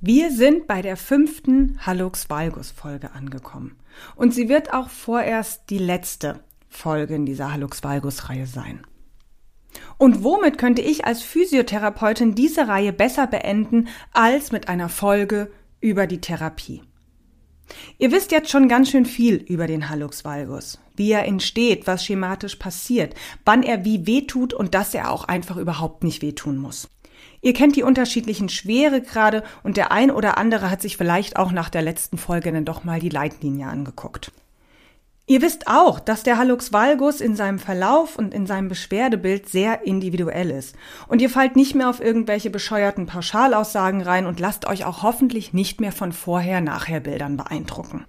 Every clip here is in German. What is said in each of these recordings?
Wir sind bei der fünften Hallux Valgus Folge angekommen. Und sie wird auch vorerst die letzte Folge in dieser Hallux Valgus Reihe sein. Und womit könnte ich als Physiotherapeutin diese Reihe besser beenden als mit einer Folge über die Therapie? Ihr wisst jetzt schon ganz schön viel über den Hallux Valgus, wie er entsteht, was schematisch passiert, wann er wie wehtut und dass er auch einfach überhaupt nicht wehtun muss. Ihr kennt die unterschiedlichen Schweregrade und der ein oder andere hat sich vielleicht auch nach der letzten Folge dann doch mal die Leitlinie angeguckt. Ihr wisst auch, dass der Hallux valgus in seinem Verlauf und in seinem Beschwerdebild sehr individuell ist. Und ihr fallt nicht mehr auf irgendwelche bescheuerten Pauschalaussagen rein und lasst euch auch hoffentlich nicht mehr von Vorher-Nachher-Bildern beeindrucken.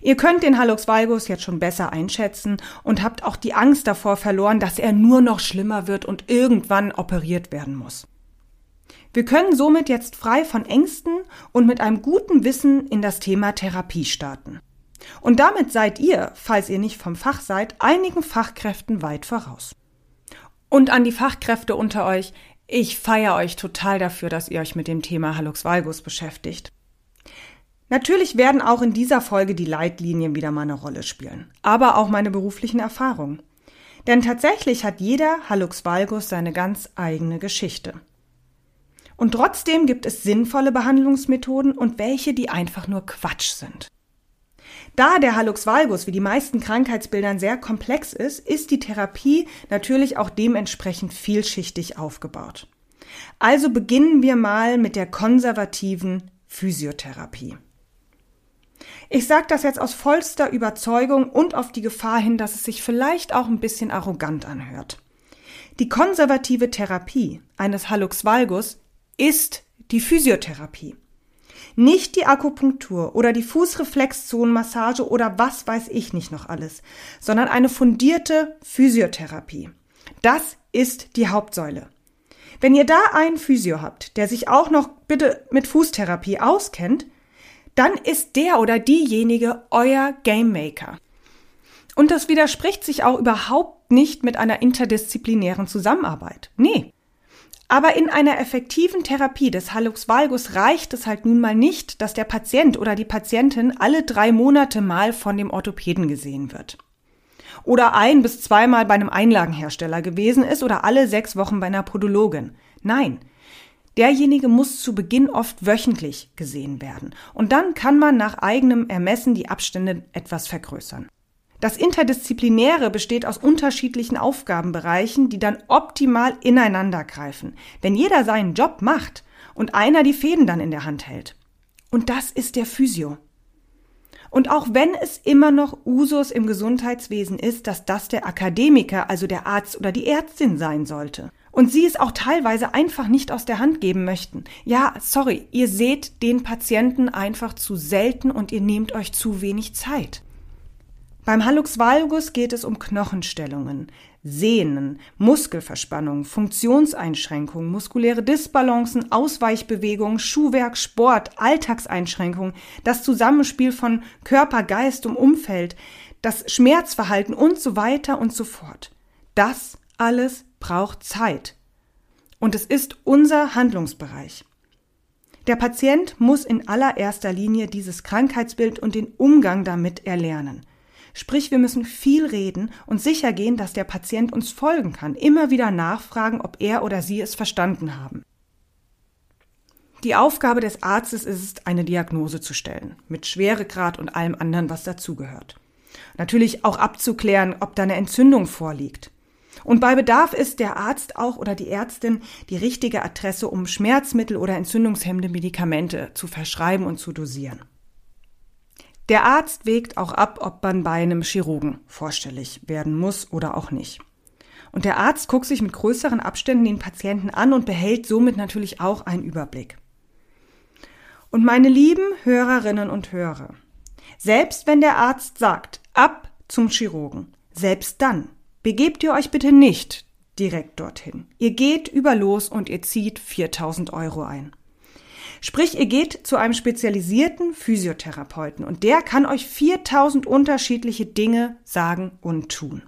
Ihr könnt den Hallux valgus jetzt schon besser einschätzen und habt auch die Angst davor verloren, dass er nur noch schlimmer wird und irgendwann operiert werden muss. Wir können somit jetzt frei von Ängsten und mit einem guten Wissen in das Thema Therapie starten. Und damit seid ihr, falls ihr nicht vom Fach seid, einigen Fachkräften weit voraus. Und an die Fachkräfte unter euch, ich feiere euch total dafür, dass ihr euch mit dem Thema Hallux valgus beschäftigt. Natürlich werden auch in dieser Folge die Leitlinien wieder mal eine Rolle spielen, aber auch meine beruflichen Erfahrungen. Denn tatsächlich hat jeder Hallux valgus seine ganz eigene Geschichte. Und trotzdem gibt es sinnvolle Behandlungsmethoden und welche, die einfach nur Quatsch sind. Da der Hallux valgus wie die meisten Krankheitsbildern sehr komplex ist, ist die Therapie natürlich auch dementsprechend vielschichtig aufgebaut. Also beginnen wir mal mit der konservativen Physiotherapie. Ich sage das jetzt aus vollster Überzeugung und auf die Gefahr hin, dass es sich vielleicht auch ein bisschen arrogant anhört. Die konservative Therapie eines Hallux valgus ist die Physiotherapie. Nicht die Akupunktur oder die Fußreflexzonenmassage oder was weiß ich nicht noch alles, sondern eine fundierte Physiotherapie. Das ist die Hauptsäule. Wenn ihr da einen Physio habt, der sich auch noch bitte mit Fußtherapie auskennt, dann ist der oder diejenige euer Game Maker. Und das widerspricht sich auch überhaupt nicht mit einer interdisziplinären Zusammenarbeit. Nee. Aber in einer effektiven Therapie des Hallux valgus reicht es halt nun mal nicht, dass der Patient oder die Patientin alle drei Monate mal von dem Orthopäden gesehen wird. Oder ein bis zweimal bei einem Einlagenhersteller gewesen ist oder alle sechs Wochen bei einer Podologin. Nein. Derjenige muss zu Beginn oft wöchentlich gesehen werden. Und dann kann man nach eigenem Ermessen die Abstände etwas vergrößern. Das Interdisziplinäre besteht aus unterschiedlichen Aufgabenbereichen, die dann optimal ineinander greifen, wenn jeder seinen Job macht und einer die Fäden dann in der Hand hält. Und das ist der Physio. Und auch wenn es immer noch Usus im Gesundheitswesen ist, dass das der Akademiker, also der Arzt oder die Ärztin sein sollte. Und sie es auch teilweise einfach nicht aus der Hand geben möchten. Ja, sorry, ihr seht den Patienten einfach zu selten und ihr nehmt euch zu wenig Zeit. Beim Hallux valgus geht es um Knochenstellungen, Sehnen, Muskelverspannungen, Funktionseinschränkungen, muskuläre Disbalancen, Ausweichbewegungen, Schuhwerk, Sport, Alltagseinschränkungen, das Zusammenspiel von Körper, Geist und Umfeld, das Schmerzverhalten und so weiter und so fort. Das alles braucht Zeit. Und es ist unser Handlungsbereich. Der Patient muss in allererster Linie dieses Krankheitsbild und den Umgang damit erlernen. Sprich, wir müssen viel reden und sicher gehen, dass der Patient uns folgen kann, immer wieder nachfragen, ob er oder sie es verstanden haben. Die Aufgabe des Arztes ist es, eine Diagnose zu stellen, mit Schweregrad und allem anderen, was dazugehört. Natürlich auch abzuklären, ob da eine Entzündung vorliegt. Und bei Bedarf ist der Arzt auch oder die Ärztin die richtige Adresse, um Schmerzmittel oder entzündungshemmende Medikamente zu verschreiben und zu dosieren. Der Arzt wägt auch ab, ob man bei einem Chirurgen vorstellig werden muss oder auch nicht. Und der Arzt guckt sich mit größeren Abständen den Patienten an und behält somit natürlich auch einen Überblick. Und meine lieben Hörerinnen und Hörer, selbst wenn der Arzt sagt, ab zum Chirurgen, selbst dann begebt ihr euch bitte nicht direkt dorthin. Ihr geht über los und ihr zieht 4000 Euro ein. Sprich, ihr geht zu einem spezialisierten Physiotherapeuten und der kann euch 4000 unterschiedliche Dinge sagen und tun.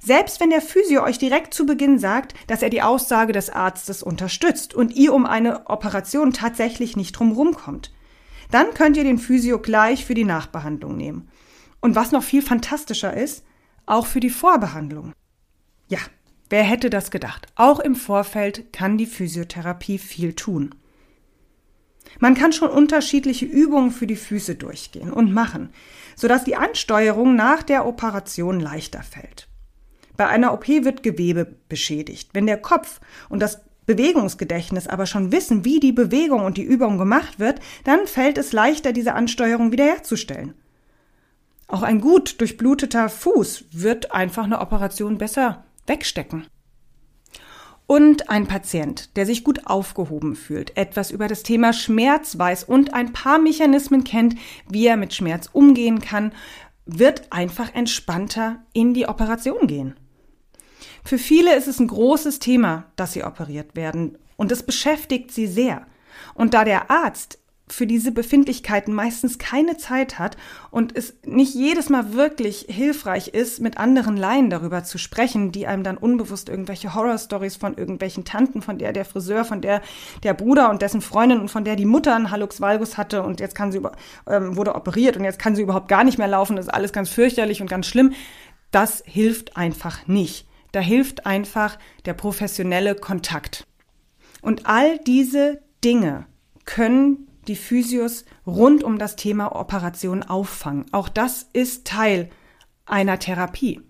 Selbst wenn der Physio euch direkt zu Beginn sagt, dass er die Aussage des Arztes unterstützt und ihr um eine Operation tatsächlich nicht drumherum kommt, dann könnt ihr den Physio gleich für die Nachbehandlung nehmen. Und was noch viel fantastischer ist, auch für die Vorbehandlung. Ja, wer hätte das gedacht? Auch im Vorfeld kann die Physiotherapie viel tun. Man kann schon unterschiedliche Übungen für die Füße durchgehen und machen, sodass die Ansteuerung nach der Operation leichter fällt. Bei einer OP wird Gewebe beschädigt. Wenn der Kopf und das Bewegungsgedächtnis aber schon wissen, wie die Bewegung und die Übung gemacht wird, dann fällt es leichter, diese Ansteuerung wiederherzustellen. Auch ein gut durchbluteter Fuß wird einfach eine Operation besser wegstecken. Und ein Patient, der sich gut aufgehoben fühlt, etwas über das Thema Schmerz weiß und ein paar Mechanismen kennt, wie er mit Schmerz umgehen kann, wird einfach entspannter in die Operation gehen. Für viele ist es ein großes Thema, dass sie operiert werden und es beschäftigt sie sehr. Und da der Arzt für diese Befindlichkeiten meistens keine Zeit hat und es nicht jedes Mal wirklich hilfreich ist, mit anderen Laien darüber zu sprechen, die einem dann unbewusst irgendwelche Horrorstories von irgendwelchen Tanten, von der der Friseur, von der der Bruder und dessen Freundin und von der die Mutter einen Hallux valgus hatte und jetzt kann sie über, ähm, wurde operiert und jetzt kann sie überhaupt gar nicht mehr laufen, das ist alles ganz fürchterlich und ganz schlimm. Das hilft einfach nicht. Da hilft einfach der professionelle Kontakt. Und all diese Dinge können die Physios rund um das Thema Operation auffangen. Auch das ist Teil einer Therapie.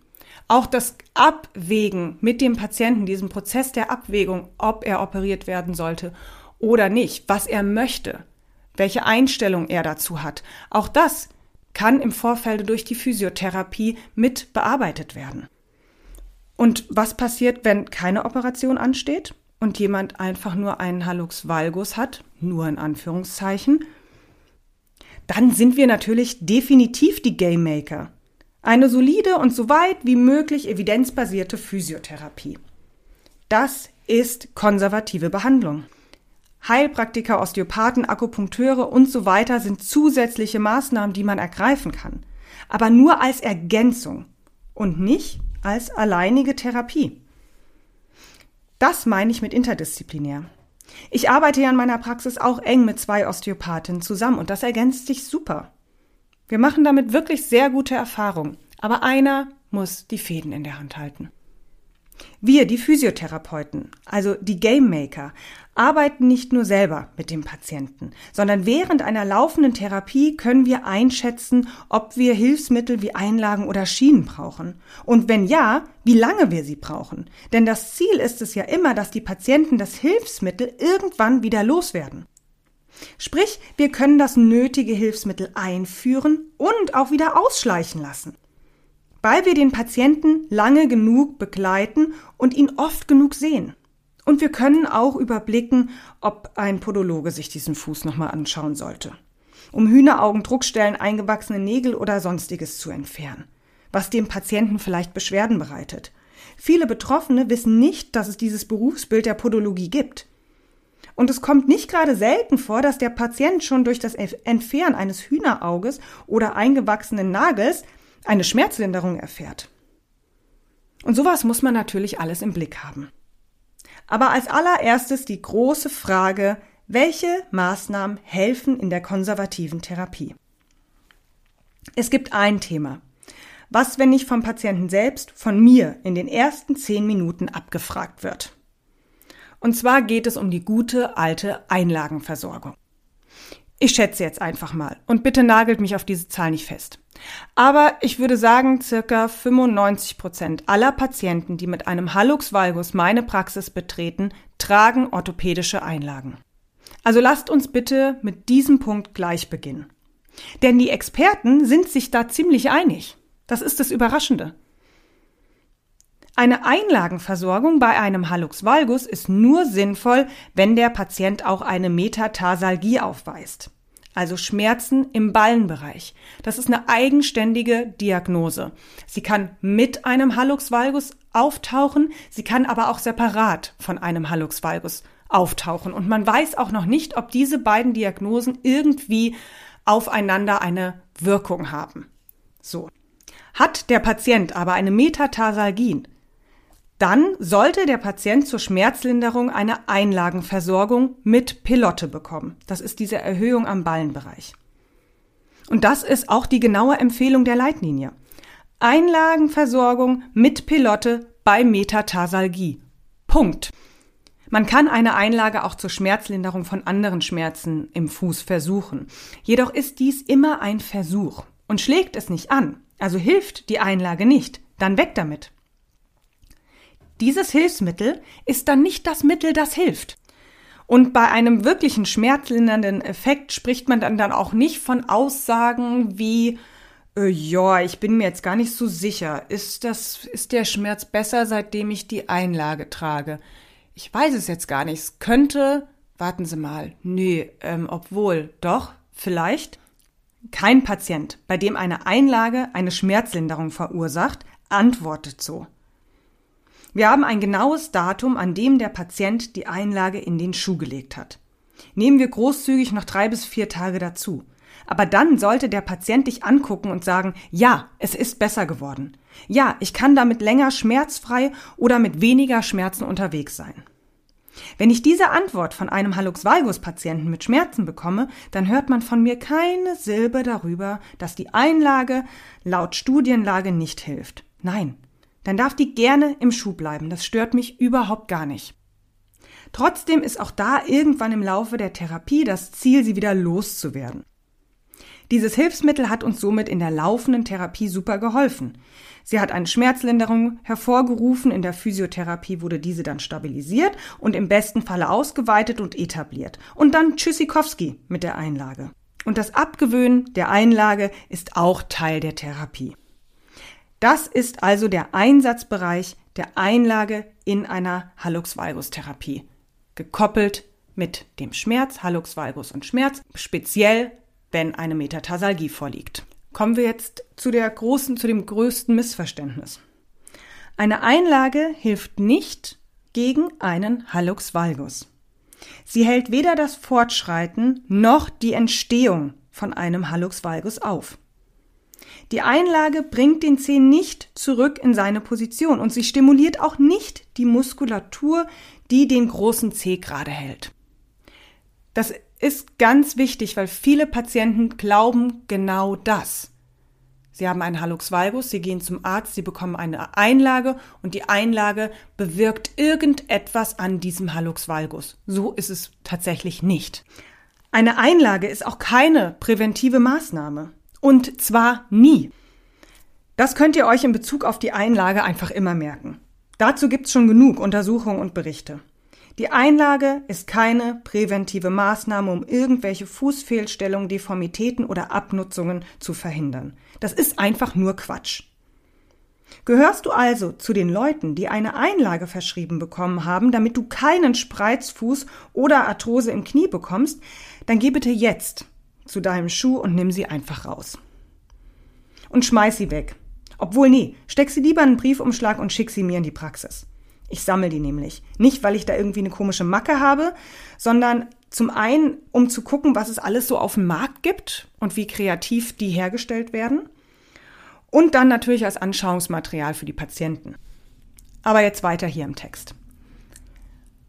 Auch das Abwägen mit dem Patienten, diesen Prozess der Abwägung, ob er operiert werden sollte oder nicht, was er möchte, welche Einstellung er dazu hat, auch das kann im Vorfeld durch die Physiotherapie mit bearbeitet werden. Und was passiert, wenn keine Operation ansteht? Und jemand einfach nur einen Hallux valgus hat, nur in Anführungszeichen, dann sind wir natürlich definitiv die Game Maker. Eine solide und so weit wie möglich evidenzbasierte Physiotherapie. Das ist konservative Behandlung. Heilpraktiker, Osteopathen, Akupunkteure und so weiter sind zusätzliche Maßnahmen, die man ergreifen kann. Aber nur als Ergänzung und nicht als alleinige Therapie. Das meine ich mit interdisziplinär. Ich arbeite ja in meiner Praxis auch eng mit zwei Osteopathinnen zusammen und das ergänzt sich super. Wir machen damit wirklich sehr gute Erfahrungen, aber einer muss die Fäden in der Hand halten. Wir, die Physiotherapeuten, also die Game Maker, arbeiten nicht nur selber mit dem Patienten, sondern während einer laufenden Therapie können wir einschätzen, ob wir Hilfsmittel wie Einlagen oder Schienen brauchen. Und wenn ja, wie lange wir sie brauchen. Denn das Ziel ist es ja immer, dass die Patienten das Hilfsmittel irgendwann wieder loswerden. Sprich, wir können das nötige Hilfsmittel einführen und auch wieder ausschleichen lassen weil wir den Patienten lange genug begleiten und ihn oft genug sehen. Und wir können auch überblicken, ob ein Podologe sich diesen Fuß nochmal anschauen sollte, um Hühneraugen, Druckstellen, eingewachsene Nägel oder sonstiges zu entfernen, was dem Patienten vielleicht Beschwerden bereitet. Viele Betroffene wissen nicht, dass es dieses Berufsbild der Podologie gibt. Und es kommt nicht gerade selten vor, dass der Patient schon durch das Entfernen eines Hühnerauges oder eingewachsenen Nagels eine Schmerzlinderung erfährt. Und sowas muss man natürlich alles im Blick haben. Aber als allererstes die große Frage, welche Maßnahmen helfen in der konservativen Therapie? Es gibt ein Thema. Was, wenn nicht vom Patienten selbst, von mir in den ersten zehn Minuten abgefragt wird? Und zwar geht es um die gute alte Einlagenversorgung. Ich schätze jetzt einfach mal und bitte nagelt mich auf diese Zahl nicht fest. Aber ich würde sagen, circa 95 Prozent aller Patienten, die mit einem Hallux valgus meine Praxis betreten, tragen orthopädische Einlagen. Also lasst uns bitte mit diesem Punkt gleich beginnen. Denn die Experten sind sich da ziemlich einig. Das ist das Überraschende. Eine Einlagenversorgung bei einem Hallux valgus ist nur sinnvoll, wenn der Patient auch eine Metatarsalgie aufweist also Schmerzen im Ballenbereich. Das ist eine eigenständige Diagnose. Sie kann mit einem Hallux valgus auftauchen, sie kann aber auch separat von einem Hallux valgus auftauchen. Und man weiß auch noch nicht, ob diese beiden Diagnosen irgendwie aufeinander eine Wirkung haben. So. Hat der Patient aber eine Metatarsalgie, dann sollte der Patient zur Schmerzlinderung eine Einlagenversorgung mit Pilotte bekommen. Das ist diese Erhöhung am Ballenbereich. Und das ist auch die genaue Empfehlung der Leitlinie. Einlagenversorgung mit Pilotte bei Metatarsalgie. Punkt. Man kann eine Einlage auch zur Schmerzlinderung von anderen Schmerzen im Fuß versuchen. Jedoch ist dies immer ein Versuch. Und schlägt es nicht an, also hilft die Einlage nicht, dann weg damit. Dieses Hilfsmittel ist dann nicht das Mittel, das hilft. Und bei einem wirklichen schmerzlindernden Effekt spricht man dann, dann auch nicht von Aussagen wie, äh, ja, ich bin mir jetzt gar nicht so sicher. Ist das, ist der Schmerz besser, seitdem ich die Einlage trage? Ich weiß es jetzt gar nicht. Es könnte, warten Sie mal, nee, ähm, obwohl, doch, vielleicht. Kein Patient, bei dem eine Einlage eine Schmerzlinderung verursacht, antwortet so. Wir haben ein genaues Datum, an dem der Patient die Einlage in den Schuh gelegt hat. Nehmen wir großzügig noch drei bis vier Tage dazu. Aber dann sollte der Patient dich angucken und sagen, ja, es ist besser geworden. Ja, ich kann damit länger schmerzfrei oder mit weniger Schmerzen unterwegs sein. Wenn ich diese Antwort von einem Hallux valgus Patienten mit Schmerzen bekomme, dann hört man von mir keine Silbe darüber, dass die Einlage laut Studienlage nicht hilft. Nein, dann darf die gerne im Schuh bleiben. Das stört mich überhaupt gar nicht. Trotzdem ist auch da irgendwann im Laufe der Therapie das Ziel, sie wieder loszuwerden. Dieses Hilfsmittel hat uns somit in der laufenden Therapie super geholfen. Sie hat eine Schmerzlinderung hervorgerufen, in der Physiotherapie wurde diese dann stabilisiert und im besten Falle ausgeweitet und etabliert. Und dann Tschüssikowski mit der Einlage. Und das Abgewöhnen der Einlage ist auch Teil der Therapie. Das ist also der Einsatzbereich der Einlage in einer Hallux valgus Therapie, gekoppelt mit dem Schmerz, Hallux valgus und Schmerz, speziell wenn eine Metatarsalgie vorliegt. Kommen wir jetzt zu der großen, zu dem größten Missverständnis. Eine Einlage hilft nicht gegen einen Hallux valgus. Sie hält weder das Fortschreiten noch die Entstehung von einem Hallux valgus auf. Die Einlage bringt den Zeh nicht zurück in seine Position und sie stimuliert auch nicht die Muskulatur, die den großen Zeh gerade hält. Das ist ganz wichtig, weil viele Patienten glauben genau das. Sie haben einen Hallux valgus, sie gehen zum Arzt, sie bekommen eine Einlage und die Einlage bewirkt irgendetwas an diesem Hallux valgus. So ist es tatsächlich nicht. Eine Einlage ist auch keine präventive Maßnahme. Und zwar nie. Das könnt ihr euch in Bezug auf die Einlage einfach immer merken. Dazu gibt's schon genug Untersuchungen und Berichte. Die Einlage ist keine präventive Maßnahme, um irgendwelche Fußfehlstellungen, Deformitäten oder Abnutzungen zu verhindern. Das ist einfach nur Quatsch. Gehörst du also zu den Leuten, die eine Einlage verschrieben bekommen haben, damit du keinen Spreizfuß oder Arthrose im Knie bekommst, dann geh bitte jetzt zu deinem Schuh und nimm sie einfach raus. Und schmeiß sie weg. Obwohl, nee, steck sie lieber in einen Briefumschlag und schick sie mir in die Praxis. Ich sammle die nämlich. Nicht, weil ich da irgendwie eine komische Macke habe, sondern zum einen, um zu gucken, was es alles so auf dem Markt gibt und wie kreativ die hergestellt werden. Und dann natürlich als Anschauungsmaterial für die Patienten. Aber jetzt weiter hier im Text.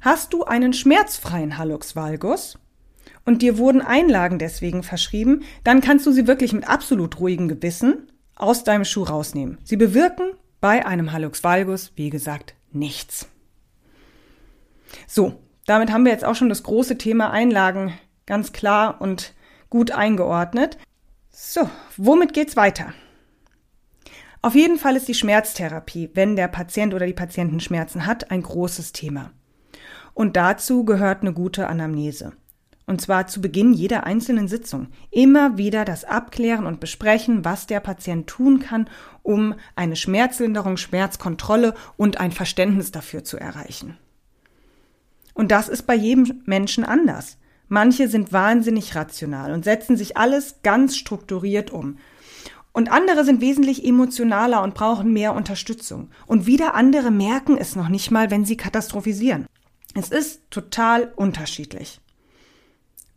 Hast du einen schmerzfreien Hallux valgus und dir wurden Einlagen deswegen verschrieben, dann kannst du sie wirklich mit absolut ruhigem Gewissen aus deinem Schuh rausnehmen. Sie bewirken bei einem Hallux valgus, wie gesagt, nichts. So, damit haben wir jetzt auch schon das große Thema Einlagen ganz klar und gut eingeordnet. So, womit geht's weiter? Auf jeden Fall ist die Schmerztherapie, wenn der Patient oder die Patienten Schmerzen hat, ein großes Thema. Und dazu gehört eine gute Anamnese. Und zwar zu Beginn jeder einzelnen Sitzung. Immer wieder das Abklären und Besprechen, was der Patient tun kann, um eine Schmerzlinderung, Schmerzkontrolle und ein Verständnis dafür zu erreichen. Und das ist bei jedem Menschen anders. Manche sind wahnsinnig rational und setzen sich alles ganz strukturiert um. Und andere sind wesentlich emotionaler und brauchen mehr Unterstützung. Und wieder andere merken es noch nicht mal, wenn sie katastrophisieren. Es ist total unterschiedlich.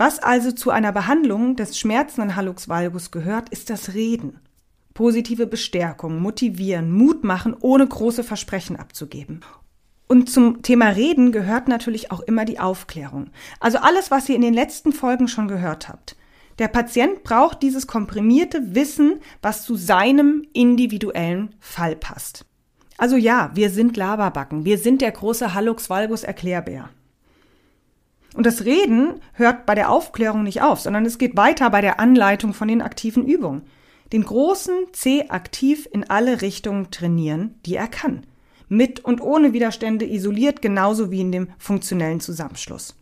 Was also zu einer Behandlung des schmerzenden Hallux valgus gehört, ist das Reden. positive Bestärkung, motivieren, Mut machen, ohne große Versprechen abzugeben. Und zum Thema Reden gehört natürlich auch immer die Aufklärung. Also alles, was ihr in den letzten Folgen schon gehört habt. Der Patient braucht dieses komprimierte Wissen, was zu seinem individuellen Fall passt. Also ja, wir sind Laberbacken. Wir sind der große Hallux Valgus Erklärbär. Und das Reden hört bei der Aufklärung nicht auf, sondern es geht weiter bei der Anleitung von den aktiven Übungen. Den großen C aktiv in alle Richtungen trainieren, die er kann. Mit und ohne Widerstände isoliert, genauso wie in dem funktionellen Zusammenschluss.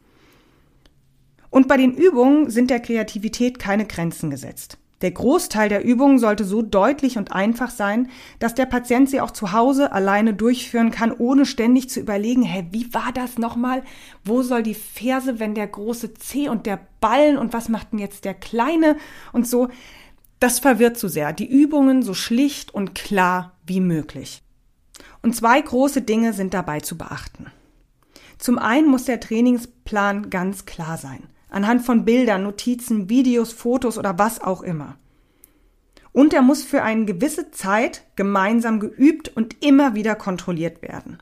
Und bei den Übungen sind der Kreativität keine Grenzen gesetzt. Der Großteil der Übungen sollte so deutlich und einfach sein, dass der Patient sie auch zu Hause alleine durchführen kann, ohne ständig zu überlegen, hä, wie war das nochmal? Wo soll die Ferse, wenn der große C und der Ballen und was macht denn jetzt der kleine und so? Das verwirrt zu sehr. Die Übungen so schlicht und klar wie möglich. Und zwei große Dinge sind dabei zu beachten. Zum einen muss der Trainingsplan ganz klar sein anhand von Bildern, Notizen, Videos, Fotos oder was auch immer. Und er muss für eine gewisse Zeit gemeinsam geübt und immer wieder kontrolliert werden.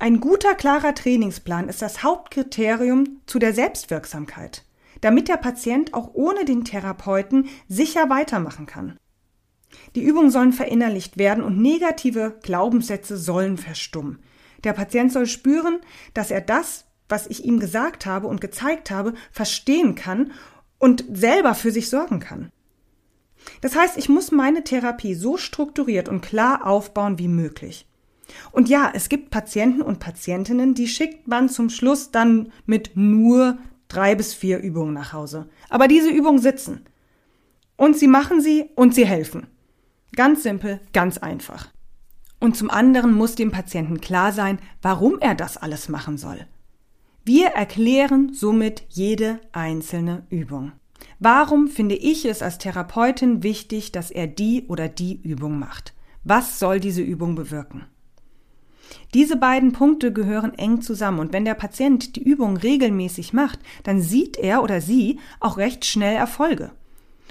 Ein guter, klarer Trainingsplan ist das Hauptkriterium zu der Selbstwirksamkeit, damit der Patient auch ohne den Therapeuten sicher weitermachen kann. Die Übungen sollen verinnerlicht werden und negative Glaubenssätze sollen verstummen. Der Patient soll spüren, dass er das, was ich ihm gesagt habe und gezeigt habe, verstehen kann und selber für sich sorgen kann. Das heißt, ich muss meine Therapie so strukturiert und klar aufbauen wie möglich. Und ja, es gibt Patienten und Patientinnen, die schickt man zum Schluss dann mit nur drei bis vier Übungen nach Hause. Aber diese Übungen sitzen. Und sie machen sie und sie helfen. Ganz simpel, ganz einfach. Und zum anderen muss dem Patienten klar sein, warum er das alles machen soll. Wir erklären somit jede einzelne Übung. Warum finde ich es als Therapeutin wichtig, dass er die oder die Übung macht? Was soll diese Übung bewirken? Diese beiden Punkte gehören eng zusammen und wenn der Patient die Übung regelmäßig macht, dann sieht er oder sie auch recht schnell Erfolge.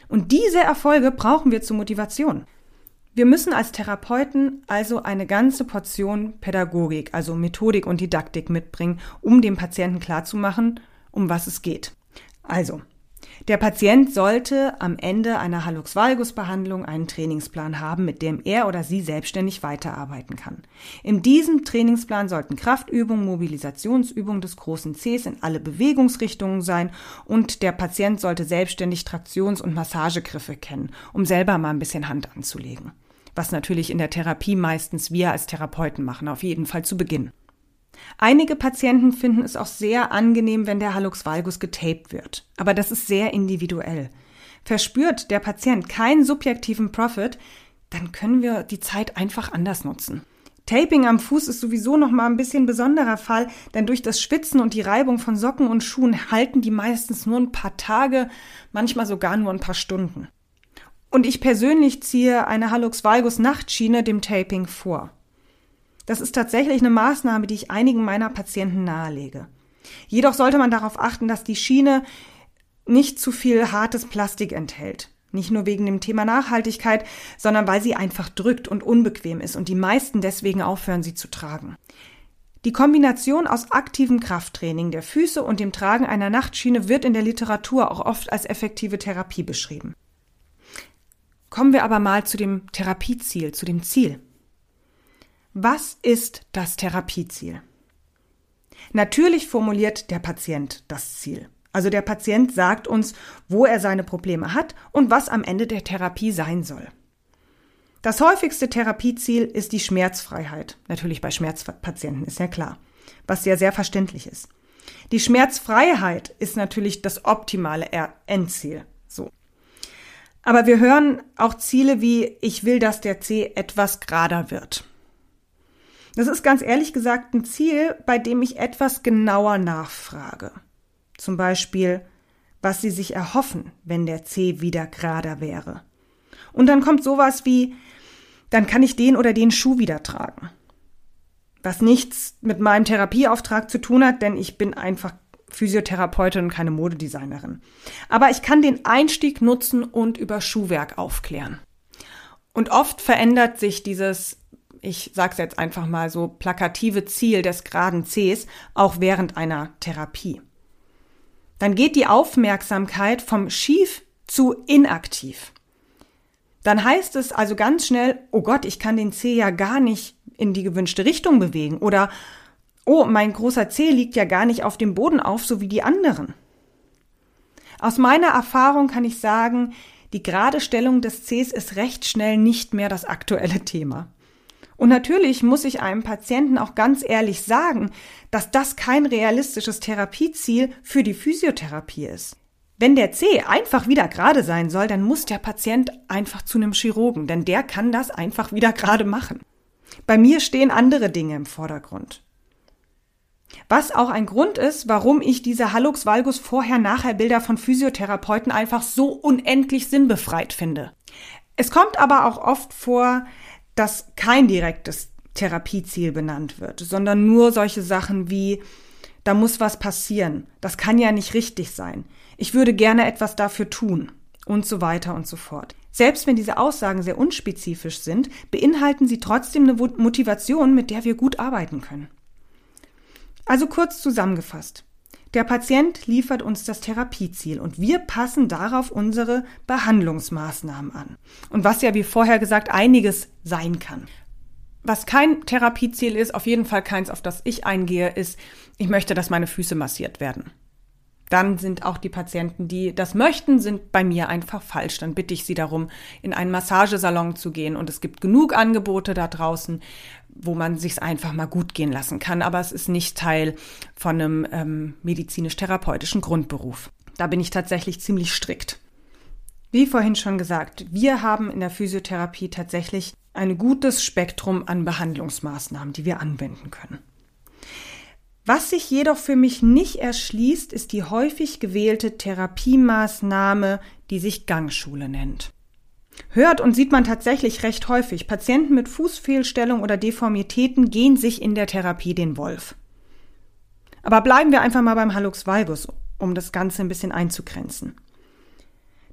Und diese Erfolge brauchen wir zur Motivation. Wir müssen als Therapeuten also eine ganze Portion Pädagogik, also Methodik und Didaktik mitbringen, um dem Patienten klarzumachen, um was es geht. Also, der Patient sollte am Ende einer Hallux Valgus Behandlung einen Trainingsplan haben, mit dem er oder sie selbstständig weiterarbeiten kann. In diesem Trainingsplan sollten Kraftübungen, Mobilisationsübungen des großen Cs in alle Bewegungsrichtungen sein und der Patient sollte selbstständig Traktions- und Massagegriffe kennen, um selber mal ein bisschen Hand anzulegen was natürlich in der Therapie meistens wir als Therapeuten machen, auf jeden Fall zu Beginn. Einige Patienten finden es auch sehr angenehm, wenn der Hallux valgus getaped wird, aber das ist sehr individuell. Verspürt der Patient keinen subjektiven Profit, dann können wir die Zeit einfach anders nutzen. Taping am Fuß ist sowieso noch mal ein bisschen besonderer Fall, denn durch das Schwitzen und die Reibung von Socken und Schuhen halten die meistens nur ein paar Tage, manchmal sogar nur ein paar Stunden. Und ich persönlich ziehe eine Hallux valgus Nachtschiene dem Taping vor. Das ist tatsächlich eine Maßnahme, die ich einigen meiner Patienten nahelege. Jedoch sollte man darauf achten, dass die Schiene nicht zu viel hartes Plastik enthält. Nicht nur wegen dem Thema Nachhaltigkeit, sondern weil sie einfach drückt und unbequem ist und die meisten deswegen aufhören, sie zu tragen. Die Kombination aus aktivem Krafttraining der Füße und dem Tragen einer Nachtschiene wird in der Literatur auch oft als effektive Therapie beschrieben. Kommen wir aber mal zu dem Therapieziel, zu dem Ziel. Was ist das Therapieziel? Natürlich formuliert der Patient das Ziel. Also der Patient sagt uns, wo er seine Probleme hat und was am Ende der Therapie sein soll. Das häufigste Therapieziel ist die Schmerzfreiheit. Natürlich bei Schmerzpatienten ist ja klar, was ja sehr verständlich ist. Die Schmerzfreiheit ist natürlich das optimale Endziel. Aber wir hören auch Ziele wie, ich will, dass der C etwas gerader wird. Das ist ganz ehrlich gesagt ein Ziel, bei dem ich etwas genauer nachfrage. Zum Beispiel, was Sie sich erhoffen, wenn der C wieder gerader wäre. Und dann kommt sowas wie, dann kann ich den oder den Schuh wieder tragen. Was nichts mit meinem Therapieauftrag zu tun hat, denn ich bin einfach Physiotherapeutin keine Modedesignerin. Aber ich kann den Einstieg nutzen und über Schuhwerk aufklären. Und oft verändert sich dieses, ich sag's jetzt einfach mal so, plakative Ziel des geraden Cs auch während einer Therapie. Dann geht die Aufmerksamkeit vom schief zu inaktiv. Dann heißt es also ganz schnell, oh Gott, ich kann den C ja gar nicht in die gewünschte Richtung bewegen oder oh, mein großer C liegt ja gar nicht auf dem Boden auf, so wie die anderen. Aus meiner Erfahrung kann ich sagen, die gerade Stellung des Cs ist recht schnell nicht mehr das aktuelle Thema. Und natürlich muss ich einem Patienten auch ganz ehrlich sagen, dass das kein realistisches Therapieziel für die Physiotherapie ist. Wenn der C einfach wieder gerade sein soll, dann muss der Patient einfach zu einem Chirurgen, denn der kann das einfach wieder gerade machen. Bei mir stehen andere Dinge im Vordergrund. Was auch ein Grund ist, warum ich diese Hallux valgus Vorher-Nachher-Bilder von Physiotherapeuten einfach so unendlich sinnbefreit finde. Es kommt aber auch oft vor, dass kein direktes Therapieziel benannt wird, sondern nur solche Sachen wie, da muss was passieren, das kann ja nicht richtig sein, ich würde gerne etwas dafür tun und so weiter und so fort. Selbst wenn diese Aussagen sehr unspezifisch sind, beinhalten sie trotzdem eine Motivation, mit der wir gut arbeiten können. Also kurz zusammengefasst. Der Patient liefert uns das Therapieziel und wir passen darauf unsere Behandlungsmaßnahmen an. Und was ja wie vorher gesagt einiges sein kann. Was kein Therapieziel ist, auf jeden Fall keins, auf das ich eingehe, ist, ich möchte, dass meine Füße massiert werden dann sind auch die Patienten, die das möchten, sind bei mir einfach falsch. Dann bitte ich sie darum, in einen Massagesalon zu gehen. Und es gibt genug Angebote da draußen, wo man sich einfach mal gut gehen lassen kann. Aber es ist nicht Teil von einem ähm, medizinisch-therapeutischen Grundberuf. Da bin ich tatsächlich ziemlich strikt. Wie vorhin schon gesagt, wir haben in der Physiotherapie tatsächlich ein gutes Spektrum an Behandlungsmaßnahmen, die wir anwenden können. Was sich jedoch für mich nicht erschließt, ist die häufig gewählte Therapiemaßnahme, die sich Gangschule nennt. Hört und sieht man tatsächlich recht häufig. Patienten mit Fußfehlstellung oder Deformitäten gehen sich in der Therapie den Wolf. Aber bleiben wir einfach mal beim Hallux valgus, um das Ganze ein bisschen einzugrenzen.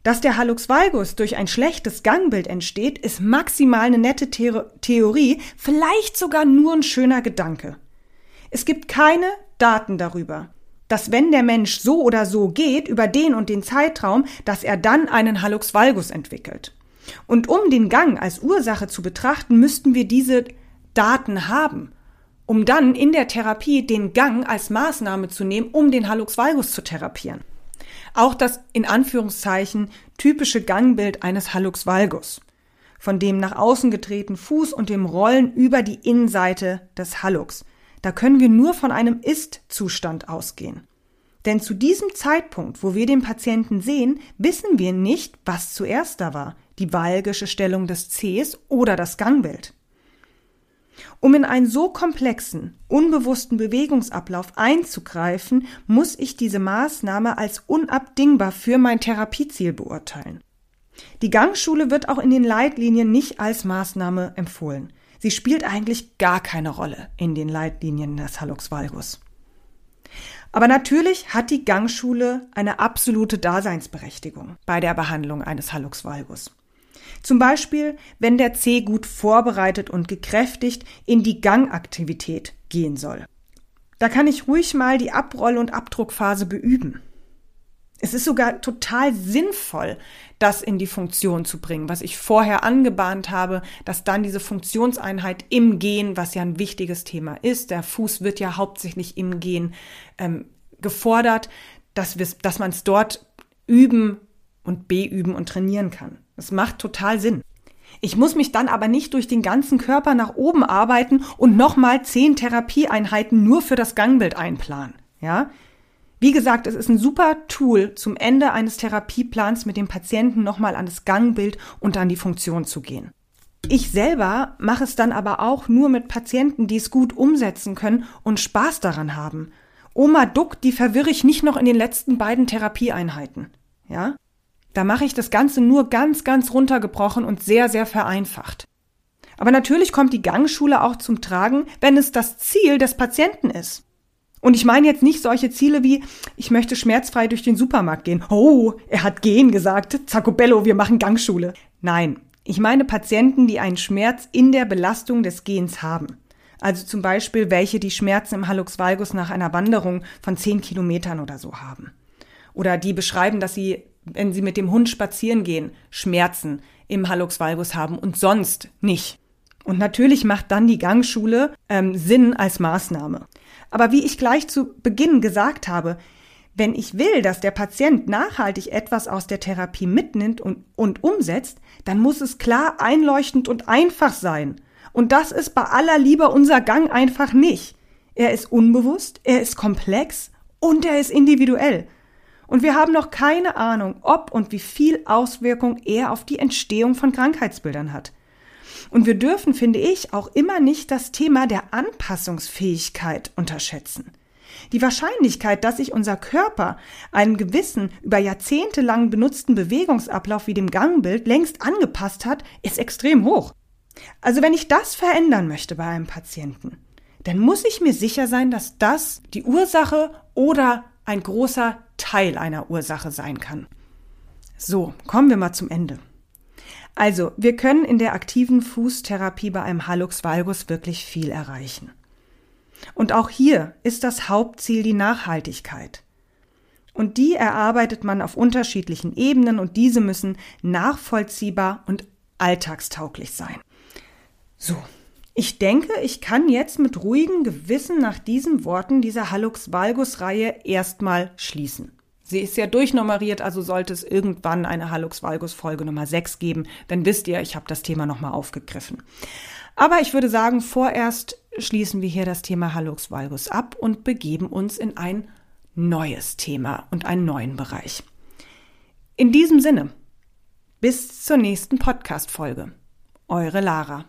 Dass der Hallux valgus durch ein schlechtes Gangbild entsteht, ist maximal eine nette Theorie, vielleicht sogar nur ein schöner Gedanke. Es gibt keine Daten darüber, dass wenn der Mensch so oder so geht über den und den Zeitraum, dass er dann einen Hallux valgus entwickelt. Und um den Gang als Ursache zu betrachten, müssten wir diese Daten haben, um dann in der Therapie den Gang als Maßnahme zu nehmen, um den Hallux valgus zu therapieren. Auch das in Anführungszeichen typische Gangbild eines Hallux valgus, von dem nach außen gedrehten Fuß und dem Rollen über die Innenseite des Hallux. Da können wir nur von einem Ist-Zustand ausgehen. Denn zu diesem Zeitpunkt, wo wir den Patienten sehen, wissen wir nicht, was zuerst da war, die valgische Stellung des Cs oder das Gangbild. Um in einen so komplexen, unbewussten Bewegungsablauf einzugreifen, muss ich diese Maßnahme als unabdingbar für mein Therapieziel beurteilen. Die Gangschule wird auch in den Leitlinien nicht als Maßnahme empfohlen. Sie spielt eigentlich gar keine Rolle in den Leitlinien des Hallux valgus. Aber natürlich hat die Gangschule eine absolute Daseinsberechtigung bei der Behandlung eines Hallux valgus. Zum Beispiel, wenn der C gut vorbereitet und gekräftigt in die Gangaktivität gehen soll. Da kann ich ruhig mal die Abroll- und Abdruckphase beüben. Es ist sogar total sinnvoll, das in die Funktion zu bringen, was ich vorher angebahnt habe, dass dann diese Funktionseinheit im Gehen, was ja ein wichtiges Thema ist, der Fuß wird ja hauptsächlich im Gehen ähm, gefordert, dass, dass man es dort üben und beüben und trainieren kann. Das macht total Sinn. Ich muss mich dann aber nicht durch den ganzen Körper nach oben arbeiten und nochmal zehn Therapieeinheiten nur für das Gangbild einplanen. Ja, wie gesagt, es ist ein super Tool, zum Ende eines Therapieplans mit dem Patienten nochmal an das Gangbild und an die Funktion zu gehen. Ich selber mache es dann aber auch nur mit Patienten, die es gut umsetzen können und Spaß daran haben. Oma Duck, die verwirre ich nicht noch in den letzten beiden Therapieeinheiten. Ja? Da mache ich das Ganze nur ganz, ganz runtergebrochen und sehr, sehr vereinfacht. Aber natürlich kommt die Gangschule auch zum Tragen, wenn es das Ziel des Patienten ist. Und ich meine jetzt nicht solche Ziele wie, ich möchte schmerzfrei durch den Supermarkt gehen. Oh, er hat gehen gesagt. Zacobello, wir machen Gangschule. Nein, Ich meine Patienten, die einen Schmerz in der Belastung des Gehens haben. Also zum Beispiel welche, die Schmerzen im Hallux valgus nach einer Wanderung von zehn Kilometern oder so haben. Oder die beschreiben, dass sie, wenn sie mit dem Hund spazieren gehen, Schmerzen im Hallux valgus haben und sonst nicht. Und natürlich macht dann die Gangschule ähm, Sinn als Maßnahme. Aber wie ich gleich zu Beginn gesagt habe, wenn ich will, dass der Patient nachhaltig etwas aus der Therapie mitnimmt und, und umsetzt, dann muss es klar, einleuchtend und einfach sein. Und das ist bei aller Liebe unser Gang einfach nicht. Er ist unbewusst, er ist komplex und er ist individuell. Und wir haben noch keine Ahnung, ob und wie viel Auswirkung er auf die Entstehung von Krankheitsbildern hat. Und wir dürfen, finde ich, auch immer nicht das Thema der Anpassungsfähigkeit unterschätzen. Die Wahrscheinlichkeit, dass sich unser Körper einem gewissen, über Jahrzehnte lang benutzten Bewegungsablauf wie dem Gangbild längst angepasst hat, ist extrem hoch. Also wenn ich das verändern möchte bei einem Patienten, dann muss ich mir sicher sein, dass das die Ursache oder ein großer Teil einer Ursache sein kann. So, kommen wir mal zum Ende. Also, wir können in der aktiven Fußtherapie bei einem Hallux valgus wirklich viel erreichen. Und auch hier ist das Hauptziel die Nachhaltigkeit. Und die erarbeitet man auf unterschiedlichen Ebenen und diese müssen nachvollziehbar und alltagstauglich sein. So, ich denke, ich kann jetzt mit ruhigem Gewissen nach diesen Worten dieser Hallux valgus Reihe erstmal schließen. Sie ist ja durchnummeriert, also sollte es irgendwann eine Hallux valgus Folge Nummer 6 geben, dann wisst ihr, ich habe das Thema nochmal aufgegriffen. Aber ich würde sagen, vorerst schließen wir hier das Thema Hallux valgus ab und begeben uns in ein neues Thema und einen neuen Bereich. In diesem Sinne, bis zur nächsten Podcast-Folge. Eure Lara.